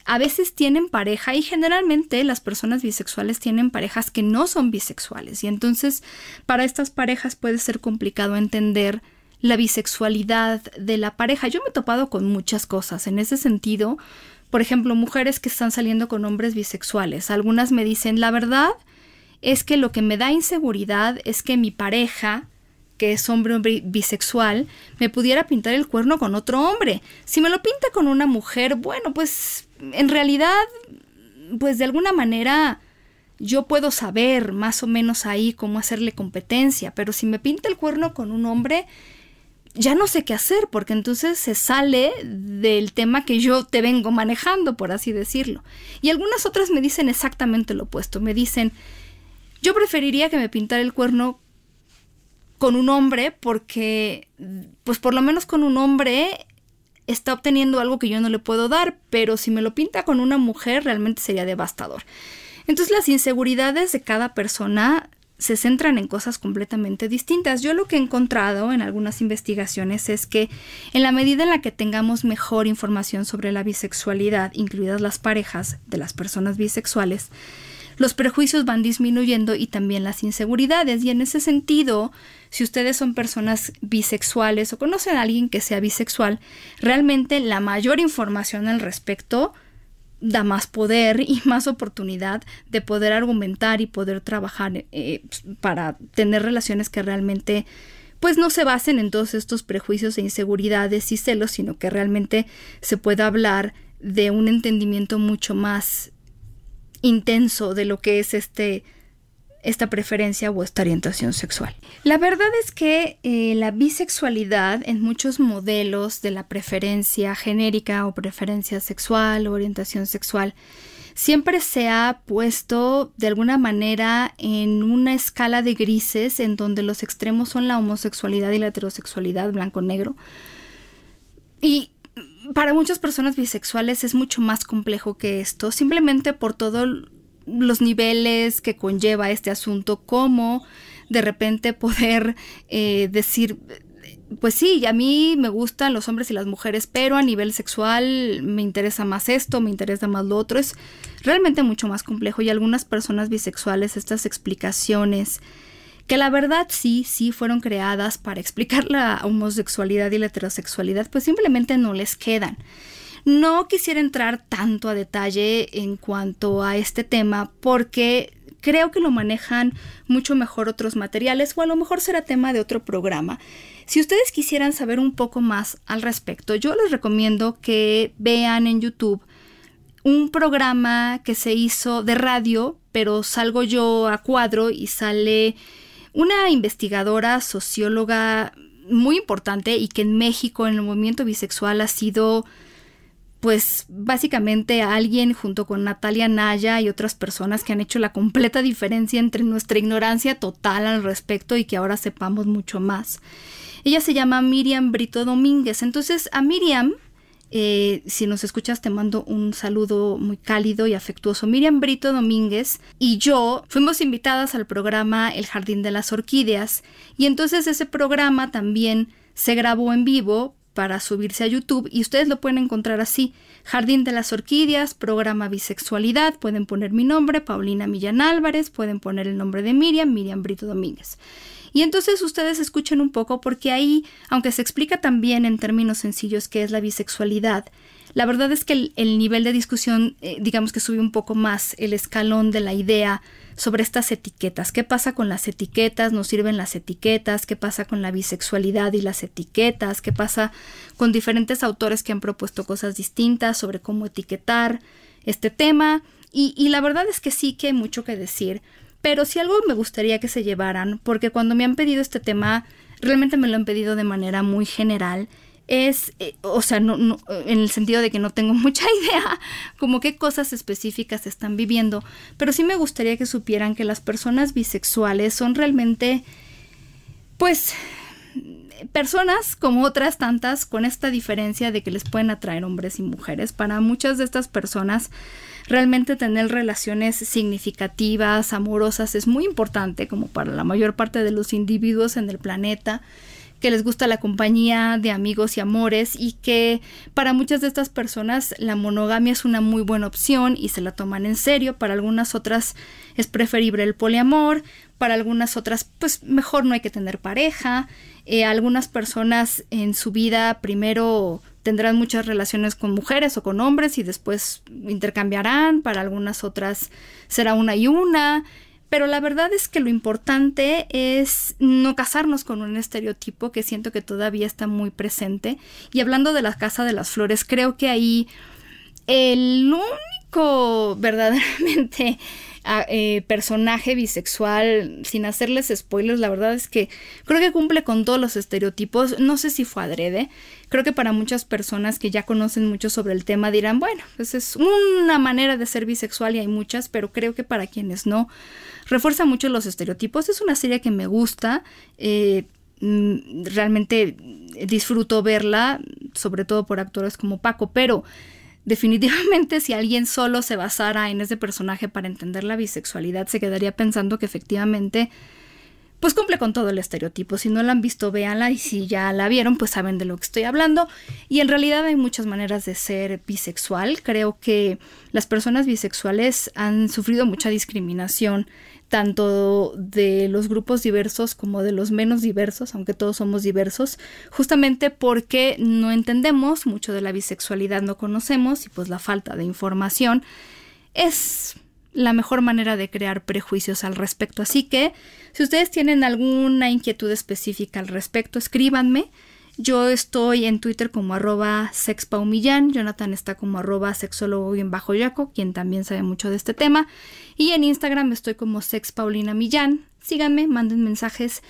a veces tienen pareja y generalmente las personas bisexuales tienen parejas que no son bisexuales y entonces para estas parejas puede ser complicado entender la bisexualidad de la pareja. Yo me he topado con muchas cosas en ese sentido. Por ejemplo, mujeres que están saliendo con hombres bisexuales. Algunas me dicen, la verdad es que lo que me da inseguridad es que mi pareja que es hombre, bisexual, me pudiera pintar el cuerno con otro hombre. Si me lo pinta con una mujer, bueno, pues en realidad, pues de alguna manera yo puedo saber más o menos ahí cómo hacerle competencia, pero si me pinta el cuerno con un hombre, ya no sé qué hacer, porque entonces se sale del tema que yo te vengo manejando, por así decirlo. Y algunas otras me dicen exactamente lo opuesto, me dicen, yo preferiría que me pintara el cuerno con un hombre porque, pues por lo menos con un hombre está obteniendo algo que yo no le puedo dar, pero si me lo pinta con una mujer realmente sería devastador. Entonces las inseguridades de cada persona se centran en cosas completamente distintas. Yo lo que he encontrado en algunas investigaciones es que en la medida en la que tengamos mejor información sobre la bisexualidad, incluidas las parejas de las personas bisexuales, los prejuicios van disminuyendo y también las inseguridades. Y en ese sentido, si ustedes son personas bisexuales o conocen a alguien que sea bisexual, realmente la mayor información al respecto da más poder y más oportunidad de poder argumentar y poder trabajar eh, para tener relaciones que realmente pues no se basen en todos estos prejuicios e inseguridades y celos, sino que realmente se pueda hablar de un entendimiento mucho más intenso de lo que es este esta preferencia o esta orientación sexual. La verdad es que eh, la bisexualidad en muchos modelos de la preferencia genérica o preferencia sexual o orientación sexual siempre se ha puesto de alguna manera en una escala de grises en donde los extremos son la homosexualidad y la heterosexualidad blanco-negro. Y para muchas personas bisexuales es mucho más complejo que esto, simplemente por todos los niveles que conlleva este asunto, como de repente poder eh, decir, pues sí, a mí me gustan los hombres y las mujeres, pero a nivel sexual me interesa más esto, me interesa más lo otro. Es realmente mucho más complejo y algunas personas bisexuales estas explicaciones que la verdad sí, sí fueron creadas para explicar la homosexualidad y la heterosexualidad, pues simplemente no les quedan. No quisiera entrar tanto a detalle en cuanto a este tema porque creo que lo manejan mucho mejor otros materiales o a lo mejor será tema de otro programa. Si ustedes quisieran saber un poco más al respecto, yo les recomiendo que vean en YouTube un programa que se hizo de radio, pero salgo yo a cuadro y sale una investigadora socióloga muy importante y que en México en el movimiento bisexual ha sido pues básicamente alguien junto con Natalia Naya y otras personas que han hecho la completa diferencia entre nuestra ignorancia total al respecto y que ahora sepamos mucho más. Ella se llama Miriam Brito Domínguez. Entonces a Miriam, eh, si nos escuchas te mando un saludo muy cálido y afectuoso. Miriam Brito Domínguez y yo fuimos invitadas al programa El Jardín de las Orquídeas y entonces ese programa también se grabó en vivo para subirse a YouTube y ustedes lo pueden encontrar así. Jardín de las Orquídeas, programa Bisexualidad, pueden poner mi nombre, Paulina Millán Álvarez, pueden poner el nombre de Miriam, Miriam Brito Domínguez. Y entonces ustedes escuchen un poco porque ahí, aunque se explica también en términos sencillos qué es la bisexualidad, la verdad es que el, nivel de discusión, eh, digamos que sube un poco más el escalón de la idea sobre estas etiquetas. ¿Qué pasa con las etiquetas? ¿Nos sirven las etiquetas? ¿Qué pasa con la bisexualidad y las etiquetas? ¿Qué pasa con diferentes autores que han propuesto cosas distintas sobre cómo etiquetar este tema? Y, y la verdad es que sí que hay mucho que decir. Pero si algo me gustaría que se llevaran, porque cuando me han pedido este tema, realmente me lo han pedido de manera muy general, es, eh, o sea, no, no, en el sentido de que no tengo mucha idea como qué cosas específicas están viviendo, pero sí me gustaría que supieran que las personas bisexuales son realmente, pues, personas como otras tantas con esta diferencia de que les pueden atraer hombres y mujeres. Para muchas de estas personas realmente tener relaciones significativas, amorosas, es muy importante como para la mayor parte de los individuos en el planeta que les gusta la compañía de amigos y amores y que para muchas de estas personas la monogamia es una muy buena opción y se la toman en serio, para algunas otras es preferible el poliamor, para algunas otras pues mejor no hay que tener pareja, eh, algunas personas en su vida primero tendrán muchas relaciones con mujeres o con hombres y después intercambiarán, para algunas otras será una y una, pero la verdad es que lo importante es no casarnos con un estereotipo que siento que todavía está muy presente. Y hablando de la Casa de las Flores, creo que ahí el único verdaderamente eh, personaje bisexual, sin hacerles spoilers, la verdad es que creo que cumple con todos los estereotipos. No sé si fue adrede. Creo que para muchas personas que ya conocen mucho sobre el tema dirán, bueno, pues es una manera de ser bisexual y hay muchas, pero creo que para quienes no, refuerza mucho los estereotipos. Es una serie que me gusta. Eh, mm, realmente disfruto verla, sobre todo por actores como Paco, pero Definitivamente si alguien solo se basara en ese personaje para entender la bisexualidad, se quedaría pensando que efectivamente pues cumple con todo el estereotipo. Si no la han visto, véanla y si ya la vieron, pues saben de lo que estoy hablando. Y en realidad hay muchas maneras de ser bisexual. Creo que las personas bisexuales han sufrido mucha discriminación tanto de los grupos diversos como de los menos diversos, aunque todos somos diversos, justamente porque no entendemos mucho de la bisexualidad, no conocemos y pues la falta de información es la mejor manera de crear prejuicios al respecto. Así que si ustedes tienen alguna inquietud específica al respecto, escríbanme. Yo estoy en Twitter como arroba sexpaumillán, Jonathan está como arroba sexólogo en bajo yaco, quien también sabe mucho de este tema. Y en Instagram estoy como sexpaulinamillán. Síganme, manden mensajes.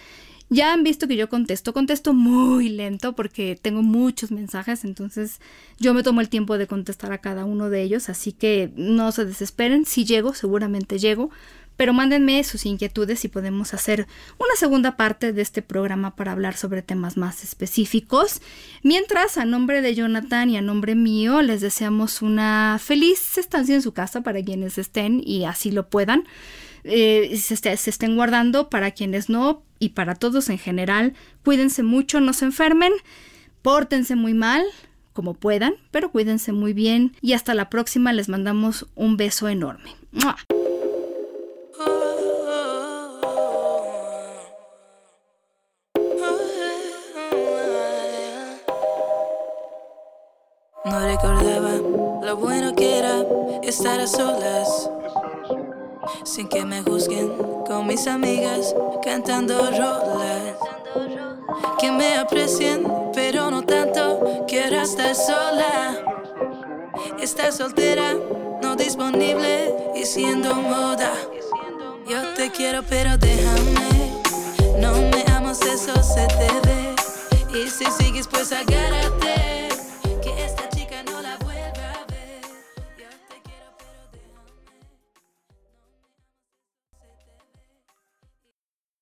Ya han visto que yo contesto, contesto muy lento porque tengo muchos mensajes, entonces yo me tomo el tiempo de contestar a cada uno de ellos, así que no se desesperen, si llego, seguramente llego, pero mándenme sus inquietudes y podemos hacer una segunda parte de este programa para hablar sobre temas más específicos. Mientras, a nombre de Jonathan y a nombre mío, les deseamos una feliz estancia en su casa para quienes estén y así lo puedan. Eh, se, se estén guardando para quienes no y para todos en general. Cuídense mucho, no se enfermen, pórtense muy mal, como puedan, pero cuídense muy bien y hasta la próxima les mandamos un beso enorme. No recordaba lo bueno que era estar a solas, sin que me juzguen con mis amigas cantando rolas. Que me aprecien, pero no tanto, quiero estar sola. Estar soltera, disponible y siendo moda. Yo te quiero, pero déjame. No me amas, eso se te ve. Y si sigues, pues agárrate.